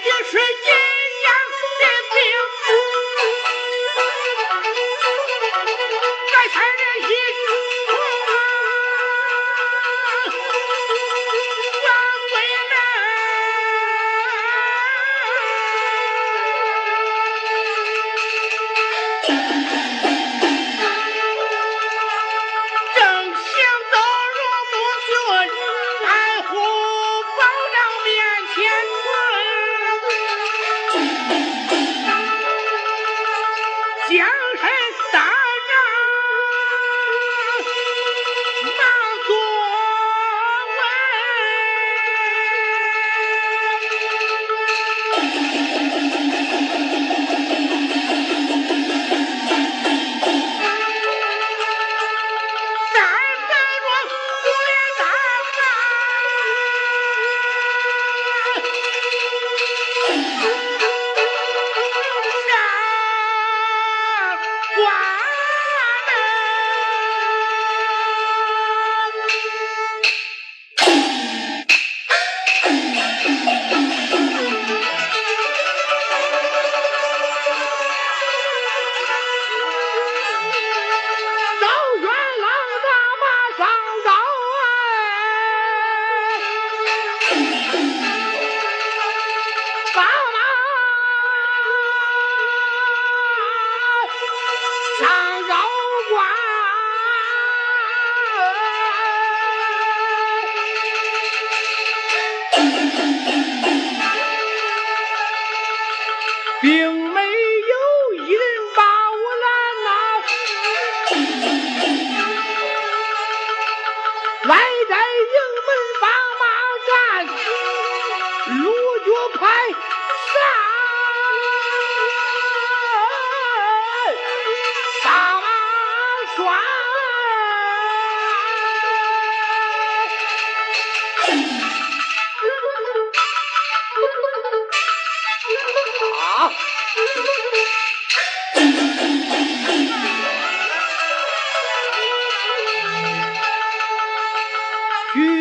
就是一。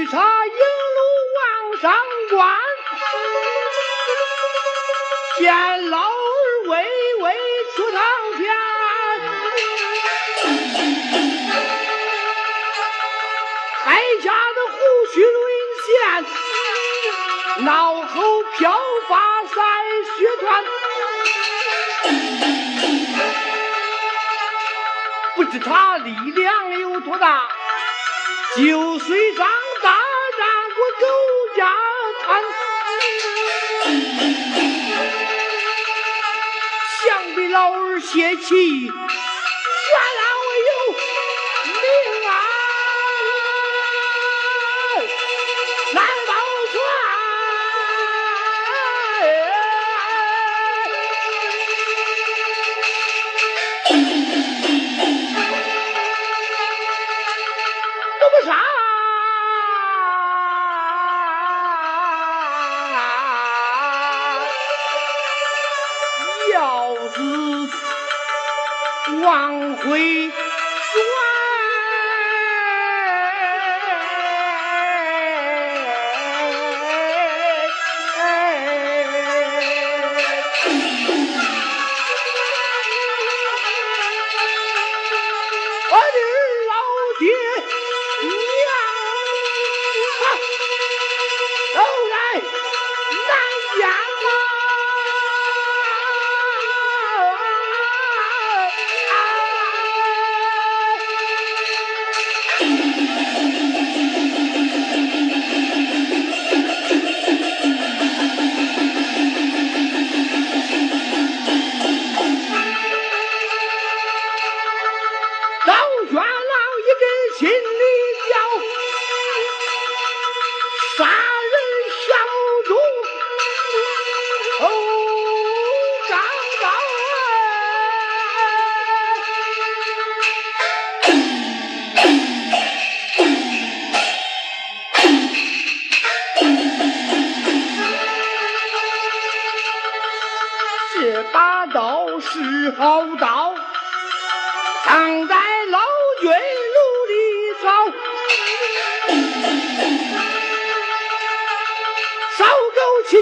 茶迎路往上观，见老儿微微出堂前，哀家的胡须沦陷，脑后飘发塞血团，不知他力量有多大，就随张。妖儿邪气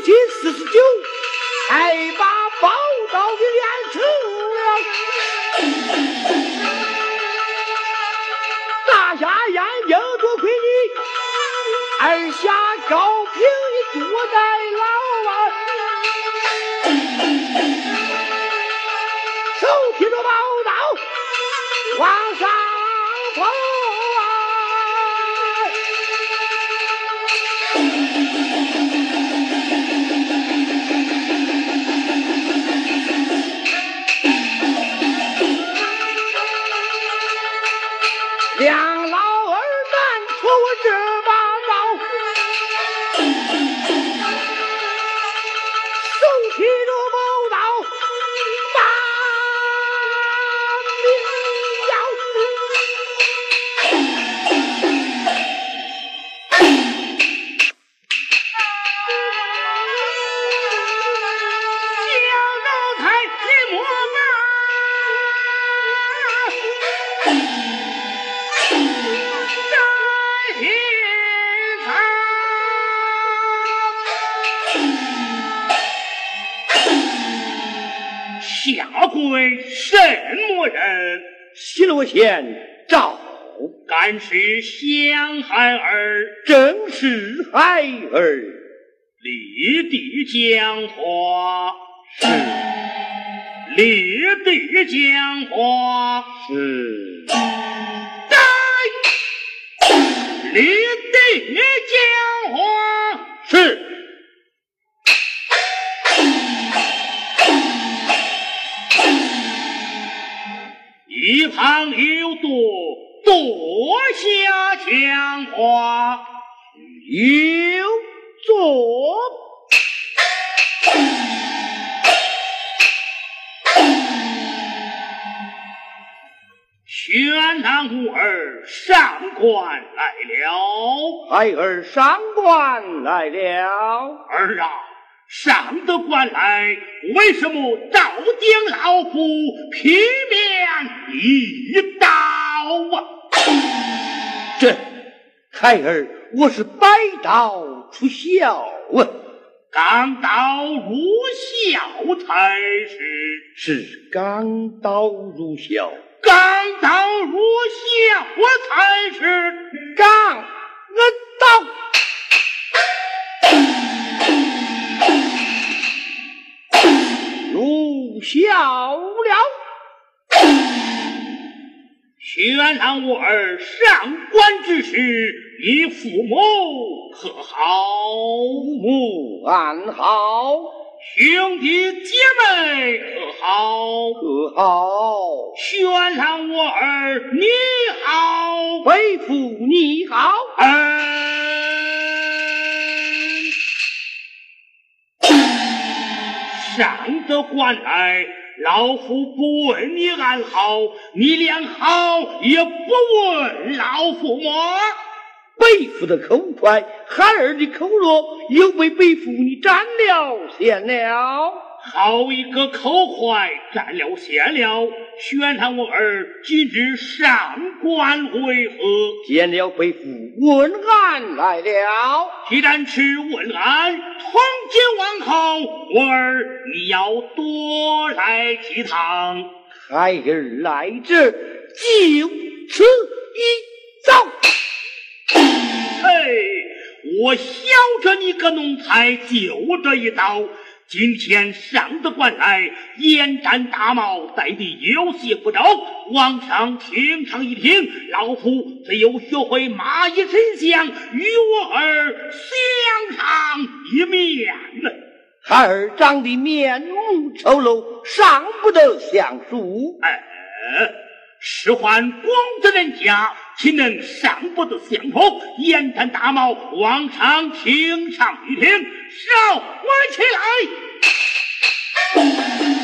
第四十九，才把宝刀给练成了。大侠眼睛多亏你，二下高平你多带劳啊。手提着宝刀往上跑什么人？西罗县赵，敢是相孩儿正是孩儿，立地讲话，是立地讲话，是，该立地讲话。是一旁有多多下讲话，有座。宣南无儿上官来了。孩儿上官来了，儿啊，上得官来，为什么照顶老夫劈面一刀啊？这孩儿我是百刀出鞘啊，钢刀入鞘才是，是钢刀入鞘，钢刀入鞘才是。钢我刀。入鞘了，宣让我儿上官之时，你父母可好？母安好，兄弟姐妹可好，可好？宣郎我儿你好，为父你好。上的关爱，老夫不问你安好，你连好也不问老夫吗？北父的口快，孩儿的口弱，又被北父你占了先了。好一个口快，占了先了！宣堂我儿今日上官为何？见了北父问安来了。既然是问安，从今往后，我儿你要多来几趟。孩儿来这就此一走。嘿，我晓着你个奴才，就这一刀。今天上得官来，眼瞻大帽，戴的有些不周。皇上听上一听，老夫只有学会马衣丞相，与我儿相上一面呢。孩儿长得面目丑陋，尚不得相熟。哎，使唤公子人家，岂能上不得相逢？眼看大帽，往上听上一听，少我起来。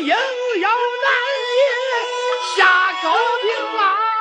硬要难也下高坪啊！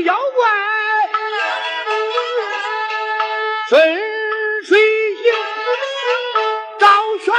妖怪顺水行。赵玄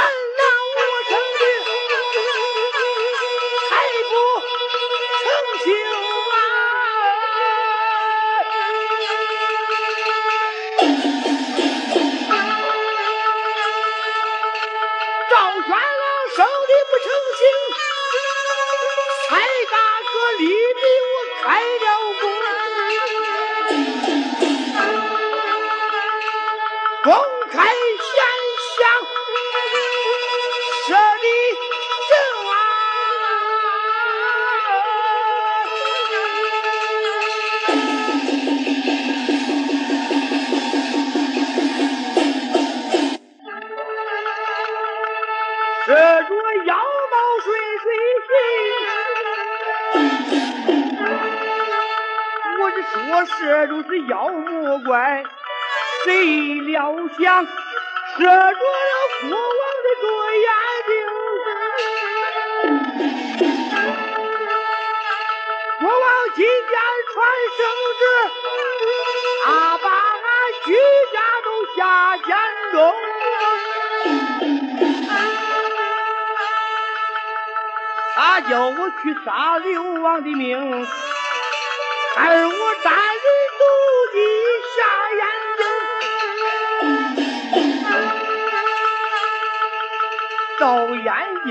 传圣旨，他把俺徐家都下监中。他叫我去杀刘王的命，而我单人独骑下眼赵燕京，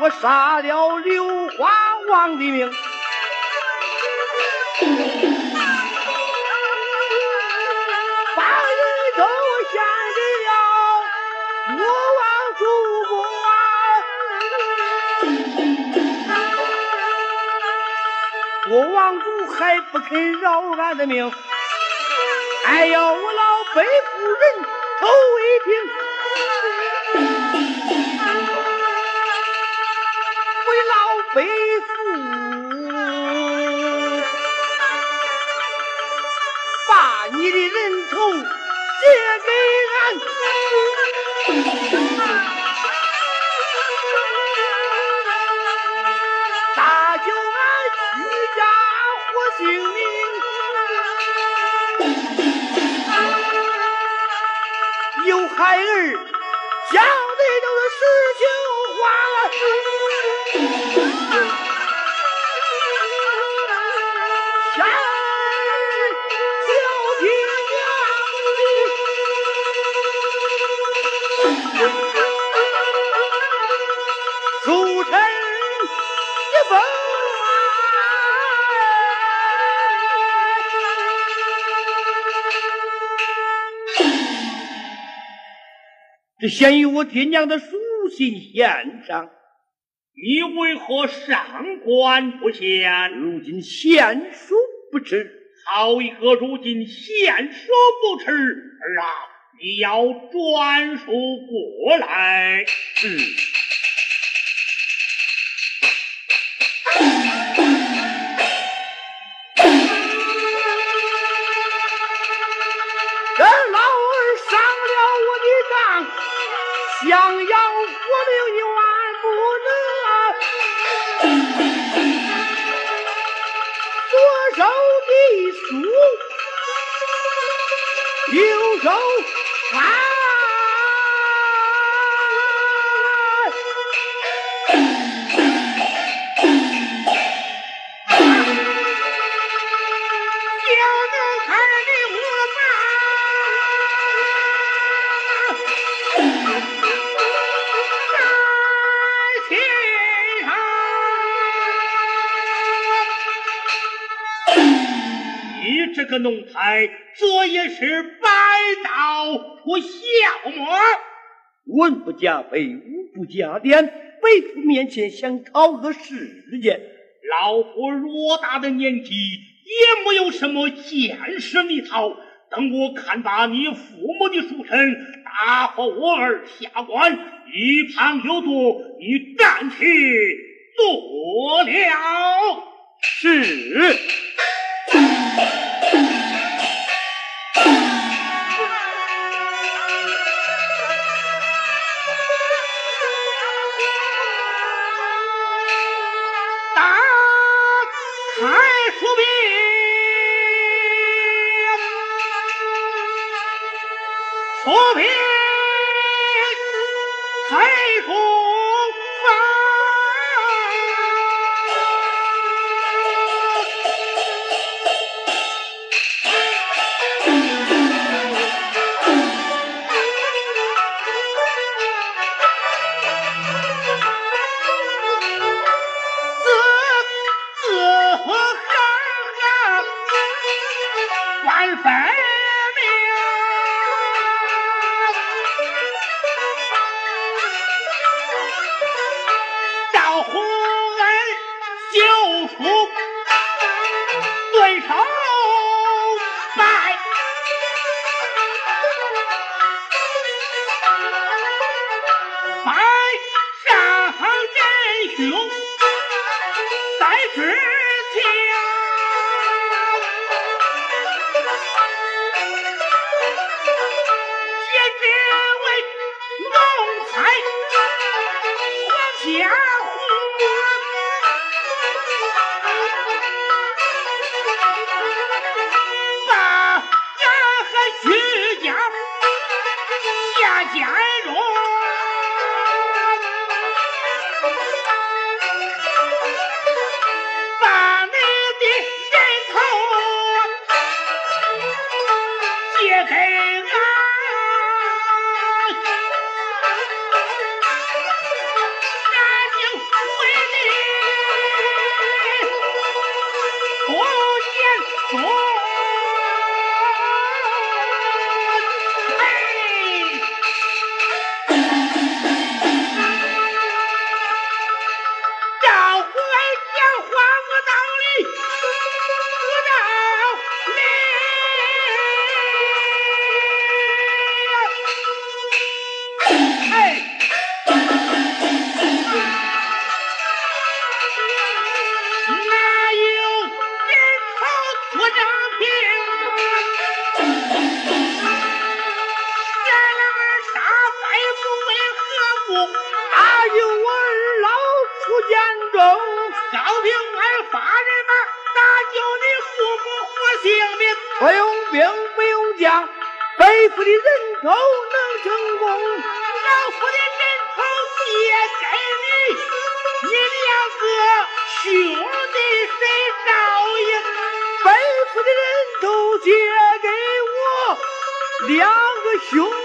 我杀了刘花王的命，还不肯饶俺的命，还要我老北夫人头一顶。为老北讲这先于我爹娘的书信献上，你为何上官不献？如今献书不迟，好一个如今献书不迟，儿啊，你要转述过来。想要活命你万不能左手递书右手才，这也是白道出笑么？文不加碑，武不加典，背夫面前想讨个事件。老夫偌大的年纪，也没有什么见识一套。等我看罢你父母的书生，打发我儿下官，一旁有毒，你暂且做了。是。来扶贫扶贫平安发人们，那救你父母和性命，不用兵，不用将，北府的人头能成功，南府的人头也给你，你两个兄弟谁照应？北府的人头借给我，两个兄。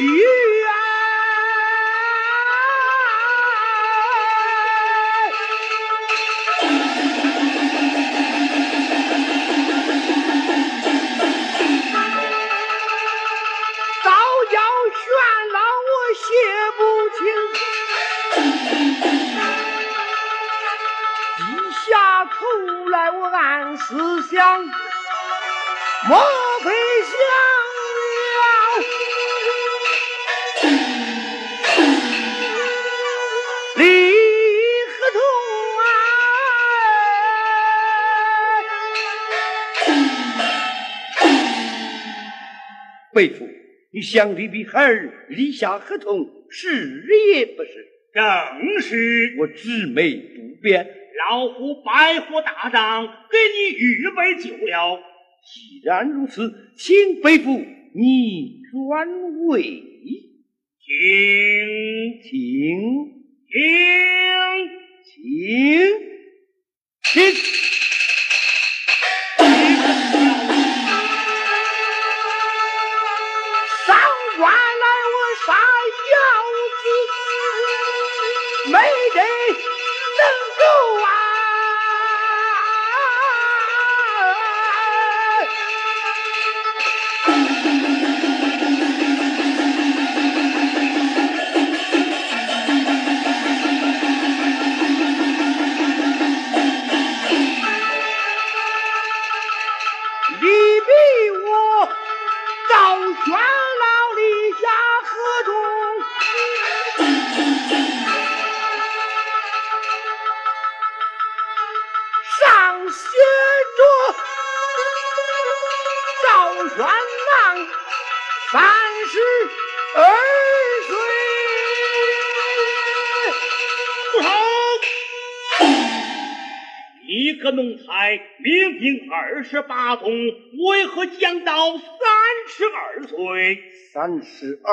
Yeah. 你想立比孩儿立下合同，是也不是？正是。我姊妹不变。老夫拜佛大帐，给你预备酒了。既然如此，请吩咐你转位，请请请请请。上杀腰子，没得。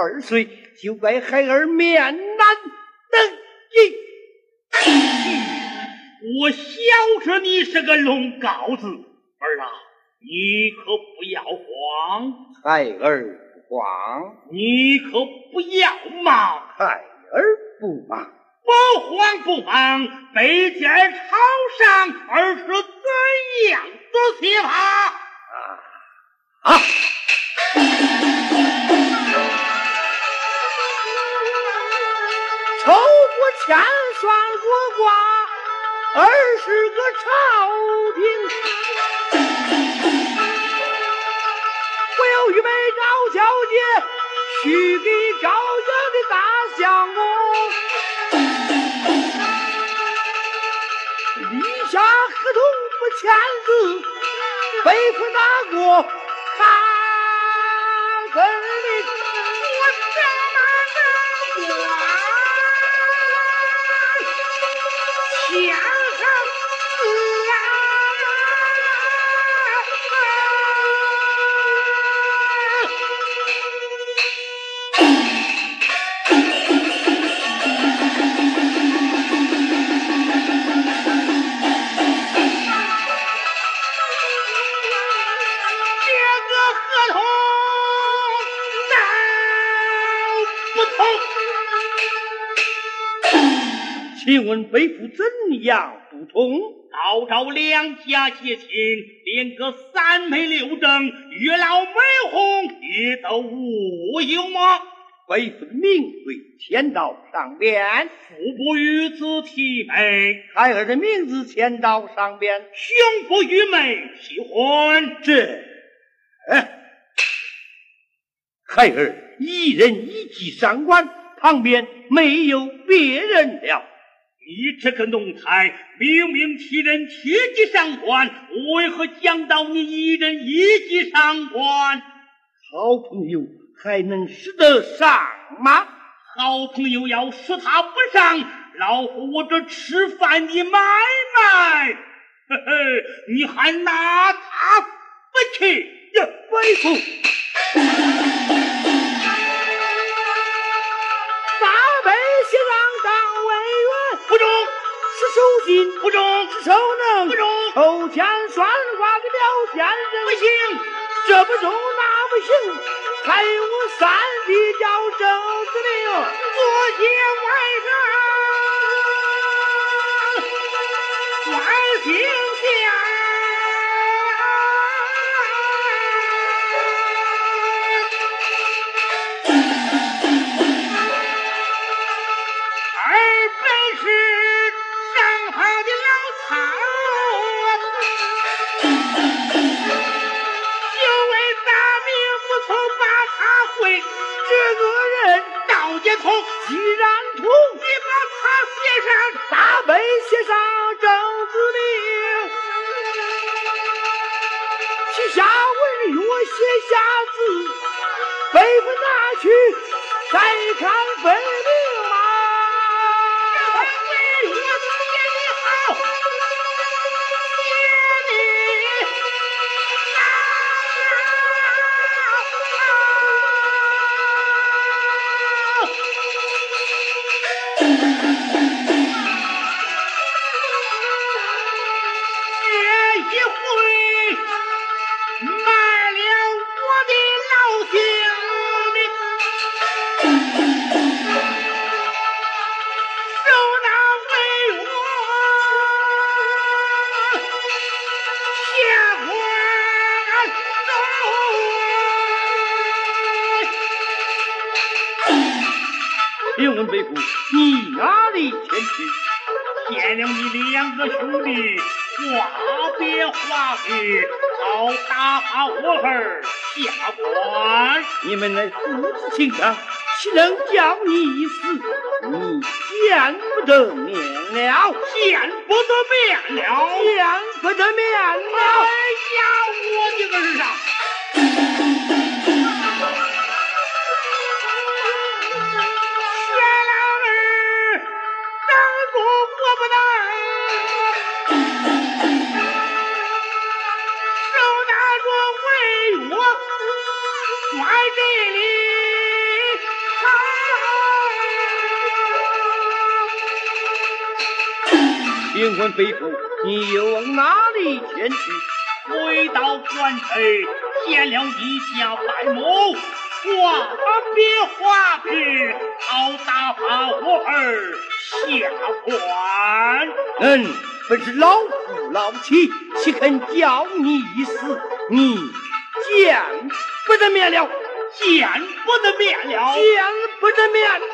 二岁就该孩儿面难登基。我晓着你是个龙羔子，儿啊，你可不要慌。孩儿不慌，你可不要忙。孩儿不忙。不慌不忙，北见朝上，而是怎样的写法？啊！抽过千算若卦，二十个朝廷，我要预备赵小姐，许给赵家的大相公。立下合同不签字，背负大过看分明。我这么的不，请问伯父怎样不通？高招两家结亲，连个三媒六证、月老媒红也都无有吗？伯父的名讳签到上边，父不与子匹配；孩儿的名字签到上边，兄不与妹喜欢这，哎。孩儿一人一骑上官，旁边没有别人了。你这个奴才，明明替人提级上官，为何讲到你一人一级上官？好朋友还能使得上吗？好朋友要使他不上，老夫我这吃饭的买卖，嘿嘿，你还拿他不去呀？背负。手心不中，手能不中，抽签算卦的表现人不行，这不中那不行，还有我三弟叫郑子明，左接外你们乃父子情长，岂能叫你一死？你见不得面了，见不得面了，见不得面了！哎呀，我的儿啊！请问背父，你又往哪里前去？回到官城，见了一下拜母，话别话别，好打发我儿下官。嗯，本是老夫老妻，岂肯教你一死？你见不得面了，见不得面了，见不得面了！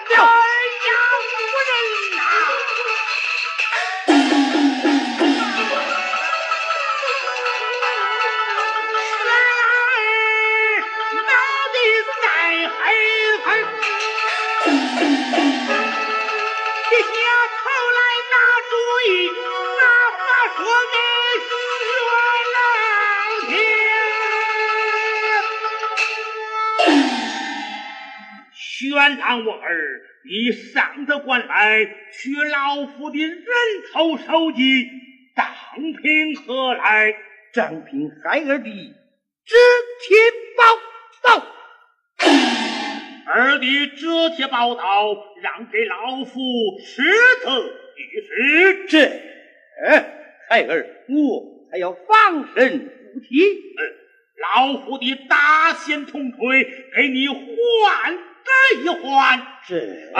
原谅我儿，你上得官来，取老夫的人头首级，当凭何来？张平孩儿的纸帖报道。儿的纸帖报道，让给老夫识字一识。这孩儿，我还要放身护体。老夫的大仙铜锤，给你换。这一换，是。